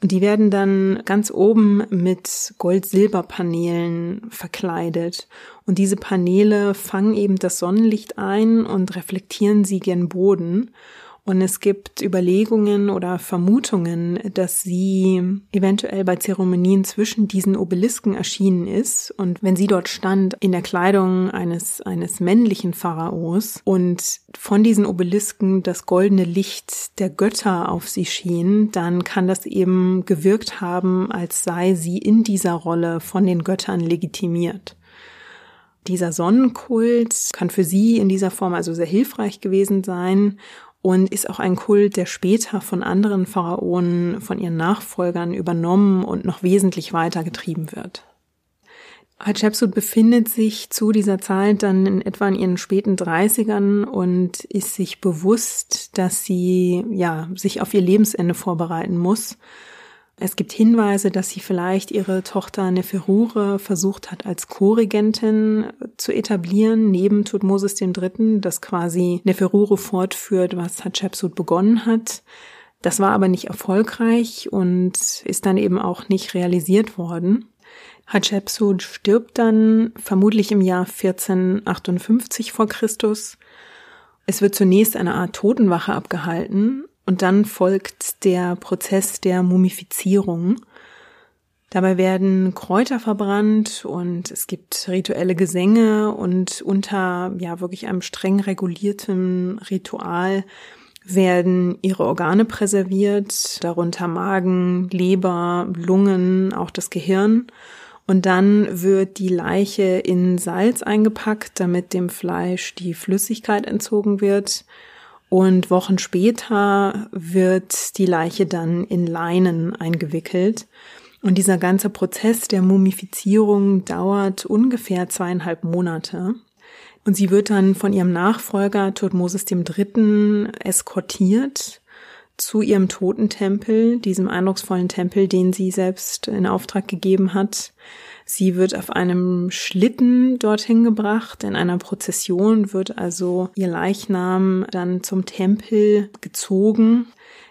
und die werden dann ganz oben mit Gold-Silber-Paneelen verkleidet. Und diese Paneele fangen eben das Sonnenlicht ein und reflektieren sie gen Boden. Und es gibt Überlegungen oder Vermutungen, dass sie eventuell bei Zeremonien zwischen diesen Obelisken erschienen ist. Und wenn sie dort stand in der Kleidung eines, eines männlichen Pharaos und von diesen Obelisken das goldene Licht der Götter auf sie schien, dann kann das eben gewirkt haben, als sei sie in dieser Rolle von den Göttern legitimiert. Dieser Sonnenkult kann für sie in dieser Form also sehr hilfreich gewesen sein und ist auch ein Kult, der später von anderen Pharaonen, von ihren Nachfolgern übernommen und noch wesentlich weiter getrieben wird. Hatschepsut befindet sich zu dieser Zeit dann in etwa in ihren späten Dreißigern und ist sich bewusst, dass sie ja sich auf ihr Lebensende vorbereiten muss es gibt Hinweise, dass sie vielleicht ihre Tochter Neferure versucht hat, als Co-Regentin zu etablieren, neben Tutmosis III., das quasi Neferure fortführt, was Hatshepsut begonnen hat. Das war aber nicht erfolgreich und ist dann eben auch nicht realisiert worden. Hatshepsut stirbt dann vermutlich im Jahr 1458 vor Christus. Es wird zunächst eine Art Totenwache abgehalten Und dann folgt der Prozess der Mumifizierung. Dabei werden Kräuter verbrannt und es gibt rituelle Gesänge und unter ja wirklich einem streng regulierten Ritual werden ihre Organe präserviert, darunter Magen, Leber, Lungen, auch das Gehirn. Und dann wird die Leiche in Salz eingepackt, damit dem Fleisch die Flüssigkeit entzogen wird. Und Wochen später wird die Leiche dann in Leinen eingewickelt. Und dieser ganze Prozess der Mumifizierung dauert ungefähr zweieinhalb Monate. Und sie wird dann von ihrem Nachfolger Tutmosis III. eskortiert zu ihrem Totentempel, diesem eindrucksvollen Tempel, den sie selbst in Auftrag gegeben hat. Sie wird auf einem Schlitten dorthin gebracht. In einer Prozession wird also ihr Leichnam dann zum Tempel gezogen.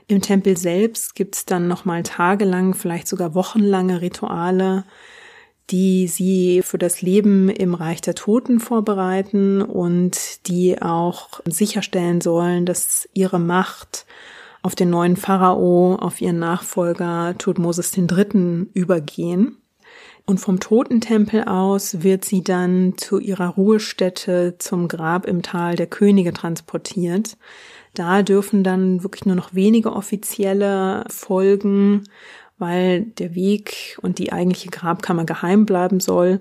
Im Tempel selbst gibt's dann nochmal tagelang, vielleicht sogar wochenlange Rituale, die sie für das Leben im Reich der Toten vorbereiten und die auch sicherstellen sollen, dass ihre Macht auf den neuen Pharao, auf ihren Nachfolger Tutmosis III. übergehen. Und vom Totentempel aus wird sie dann zu ihrer Ruhestätte zum Grab im Tal der Könige transportiert. Da dürfen dann wirklich nur noch wenige Offizielle folgen, weil der Weg und die eigentliche Grabkammer geheim bleiben soll.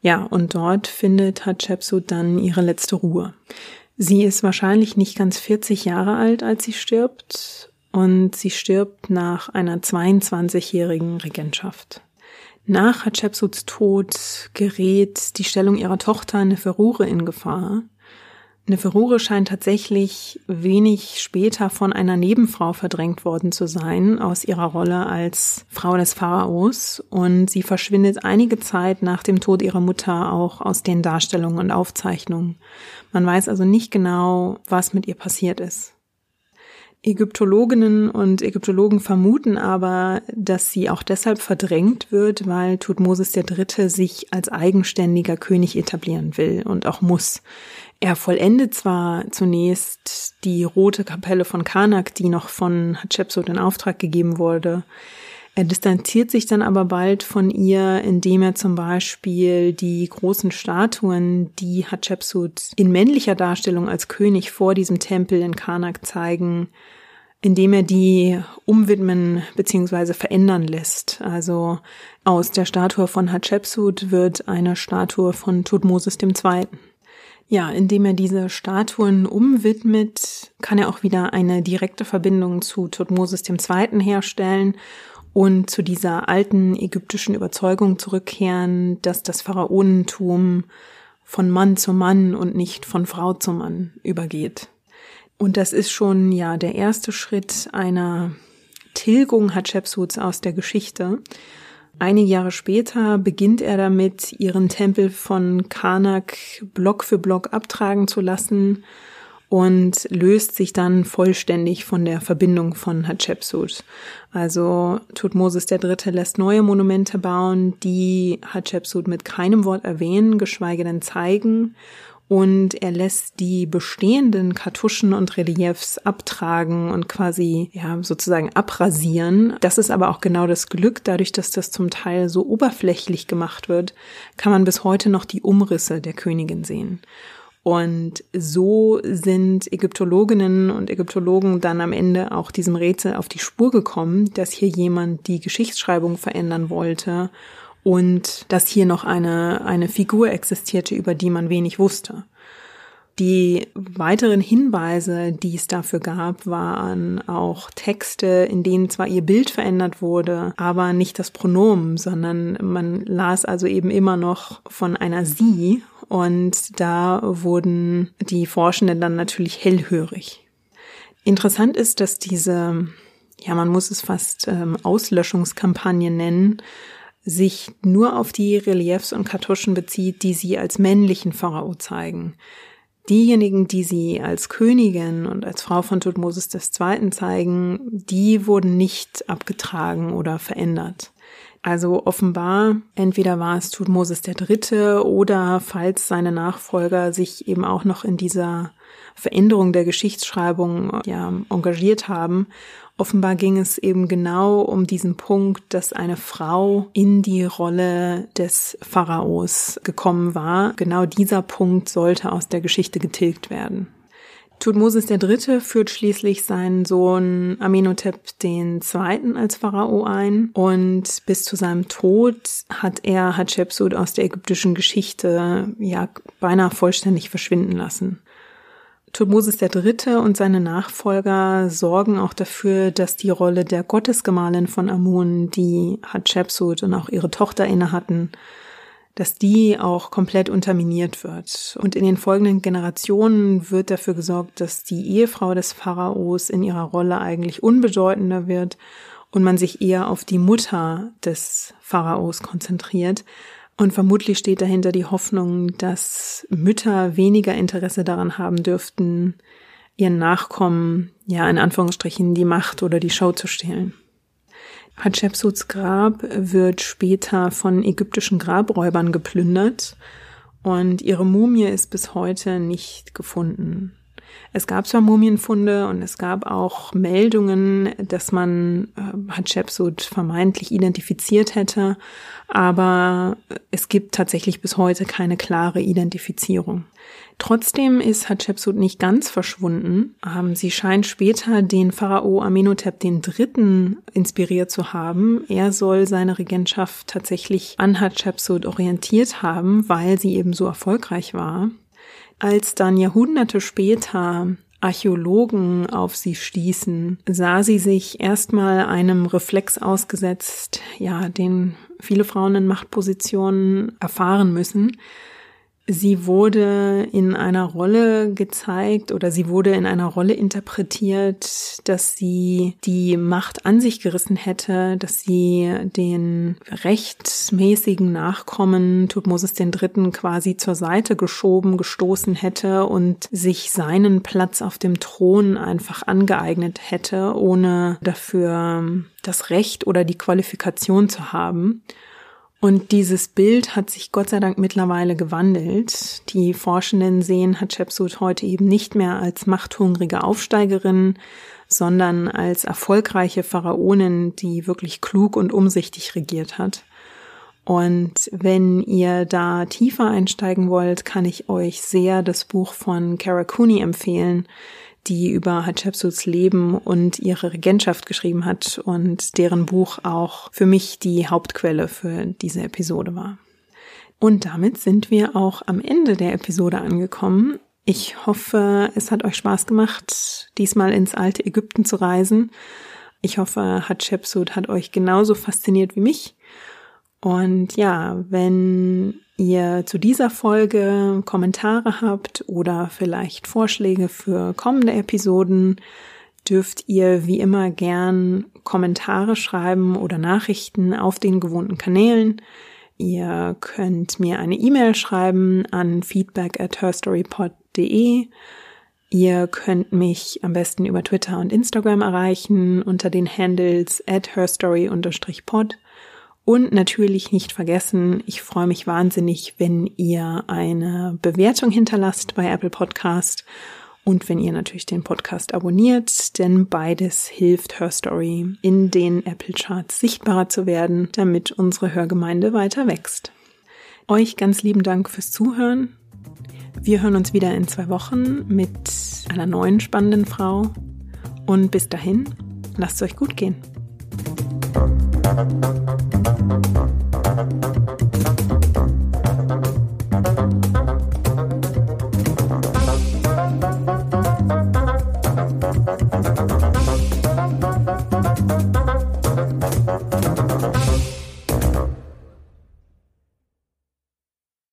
Ja, und dort findet Hatshepsut dann ihre letzte Ruhe. Sie ist wahrscheinlich nicht ganz 40 Jahre alt, als sie stirbt, und sie stirbt nach einer 22-jährigen Regentschaft. Nach Hatshepsuts Tod gerät die Stellung ihrer Tochter Neferure in Gefahr. Neferure scheint tatsächlich wenig später von einer Nebenfrau verdrängt worden zu sein aus ihrer Rolle als Frau des Pharaos und sie verschwindet einige Zeit nach dem Tod ihrer Mutter auch aus den Darstellungen und Aufzeichnungen. Man weiß also nicht genau, was mit ihr passiert ist. Ägyptologinnen und Ägyptologen vermuten aber, dass sie auch deshalb verdrängt wird, weil Tutmosis III. sich als eigenständiger König etablieren will und auch muss. Er vollendet zwar zunächst die rote Kapelle von Karnak, die noch von Hatshepsut in Auftrag gegeben wurde. Er distanziert sich dann aber bald von ihr, indem er zum Beispiel die großen Statuen, die Hatshepsut in männlicher Darstellung als König vor diesem Tempel in Karnak zeigen, indem er die umwidmen bzw. verändern lässt. Also aus der Statue von Hatshepsut wird eine Statue von Tutmosis II. Ja, indem er diese Statuen umwidmet, kann er auch wieder eine direkte Verbindung zu Tutmosis II. herstellen und zu dieser alten ägyptischen Überzeugung zurückkehren, dass das Pharaonentum von Mann zu Mann und nicht von Frau zu Mann übergeht. Und das ist schon ja der erste Schritt einer Tilgung Hatschepsuts aus der Geschichte. Einige Jahre später beginnt er damit, ihren Tempel von Karnak Block für Block abtragen zu lassen und löst sich dann vollständig von der Verbindung von Hatschepsut. Also Tutmosis III. lässt neue Monumente bauen, die Hatschepsut mit keinem Wort erwähnen, geschweige denn zeigen und er lässt die bestehenden Kartuschen und Reliefs abtragen und quasi ja sozusagen abrasieren. Das ist aber auch genau das Glück, dadurch, dass das zum Teil so oberflächlich gemacht wird, kann man bis heute noch die Umrisse der Königin sehen. Und so sind Ägyptologinnen und Ägyptologen dann am Ende auch diesem Rätsel auf die Spur gekommen, dass hier jemand die Geschichtsschreibung verändern wollte und dass hier noch eine, eine Figur existierte, über die man wenig wusste. Die weiteren Hinweise, die es dafür gab, waren auch Texte, in denen zwar ihr Bild verändert wurde, aber nicht das Pronomen, sondern man las also eben immer noch von einer Sie und da wurden die Forschenden dann natürlich hellhörig. Interessant ist, dass diese, ja, man muss es fast ähm, Auslöschungskampagne nennen, sich nur auf die Reliefs und Kartuschen bezieht, die sie als männlichen Pharao zeigen. Diejenigen, die sie als Königin und als Frau von Tutmosis II. zeigen, die wurden nicht abgetragen oder verändert. Also offenbar, entweder war es Tutmosis der Dritte oder falls seine Nachfolger sich eben auch noch in dieser Veränderung der Geschichtsschreibung ja, engagiert haben. Offenbar ging es eben genau um diesen Punkt, dass eine Frau in die Rolle des Pharaos gekommen war. Genau dieser Punkt sollte aus der Geschichte getilgt werden. Tutmosis III. führt schließlich seinen Sohn Amenhotep II. als Pharao ein und bis zu seinem Tod hat er Hatschepsut aus der ägyptischen Geschichte ja beinahe vollständig verschwinden lassen. Tutmosis III. und seine Nachfolger sorgen auch dafür, dass die Rolle der Gottesgemahlin von Amun, die Hatschepsut und auch ihre Tochter inne hatten, dass die auch komplett unterminiert wird. Und in den folgenden Generationen wird dafür gesorgt, dass die Ehefrau des Pharaos in ihrer Rolle eigentlich unbedeutender wird und man sich eher auf die Mutter des Pharaos konzentriert. Und vermutlich steht dahinter die Hoffnung, dass Mütter weniger Interesse daran haben dürften, ihren Nachkommen, ja, in Anführungsstrichen, die Macht oder die Show zu stehlen. Hatschepsuts Grab wird später von ägyptischen Grabräubern geplündert und ihre Mumie ist bis heute nicht gefunden. Es gab zwar Mumienfunde und es gab auch Meldungen, dass man äh, Hatschepsut vermeintlich identifiziert hätte, aber es gibt tatsächlich bis heute keine klare Identifizierung. Trotzdem ist Hatschepsut nicht ganz verschwunden. Ähm, sie scheint später den Pharao Amenhotep III. inspiriert zu haben. Er soll seine Regentschaft tatsächlich an Hatschepsut orientiert haben, weil sie eben so erfolgreich war. Als dann Jahrhunderte später Archäologen auf sie stießen, sah sie sich erstmal einem Reflex ausgesetzt, ja, den viele Frauen in Machtpositionen erfahren müssen, Sie wurde in einer Rolle gezeigt oder sie wurde in einer Rolle interpretiert, dass sie die Macht an sich gerissen hätte, dass sie den rechtmäßigen Nachkommen Tutmosis III. quasi zur Seite geschoben, gestoßen hätte und sich seinen Platz auf dem Thron einfach angeeignet hätte, ohne dafür das Recht oder die Qualifikation zu haben. Und dieses Bild hat sich Gott sei Dank mittlerweile gewandelt. Die Forschenden sehen Hatshepsut heute eben nicht mehr als machthungrige Aufsteigerin, sondern als erfolgreiche Pharaonin, die wirklich klug und umsichtig regiert hat. Und wenn ihr da tiefer einsteigen wollt, kann ich euch sehr das Buch von Kara Cooney empfehlen die über Hatshepsuts Leben und ihre Regentschaft geschrieben hat und deren Buch auch für mich die Hauptquelle für diese Episode war. Und damit sind wir auch am Ende der Episode angekommen. Ich hoffe, es hat euch Spaß gemacht, diesmal ins alte Ägypten zu reisen. Ich hoffe, Hatshepsut hat euch genauso fasziniert wie mich. Und ja, wenn ihr zu dieser Folge Kommentare habt oder vielleicht Vorschläge für kommende Episoden, dürft ihr wie immer gern Kommentare schreiben oder Nachrichten auf den gewohnten Kanälen. Ihr könnt mir eine E-Mail schreiben an feedback at herstorypod.de. Ihr könnt mich am besten über Twitter und Instagram erreichen unter den Handles at herstory-pod. Und natürlich nicht vergessen, ich freue mich wahnsinnig, wenn ihr eine Bewertung hinterlasst bei Apple Podcast und wenn ihr natürlich den Podcast abonniert, denn beides hilft Her Story in den Apple Charts sichtbarer zu werden, damit unsere Hörgemeinde weiter wächst. Euch ganz lieben Dank fürs Zuhören. Wir hören uns wieder in zwei Wochen mit einer neuen spannenden Frau. Und bis dahin, lasst es euch gut gehen. thank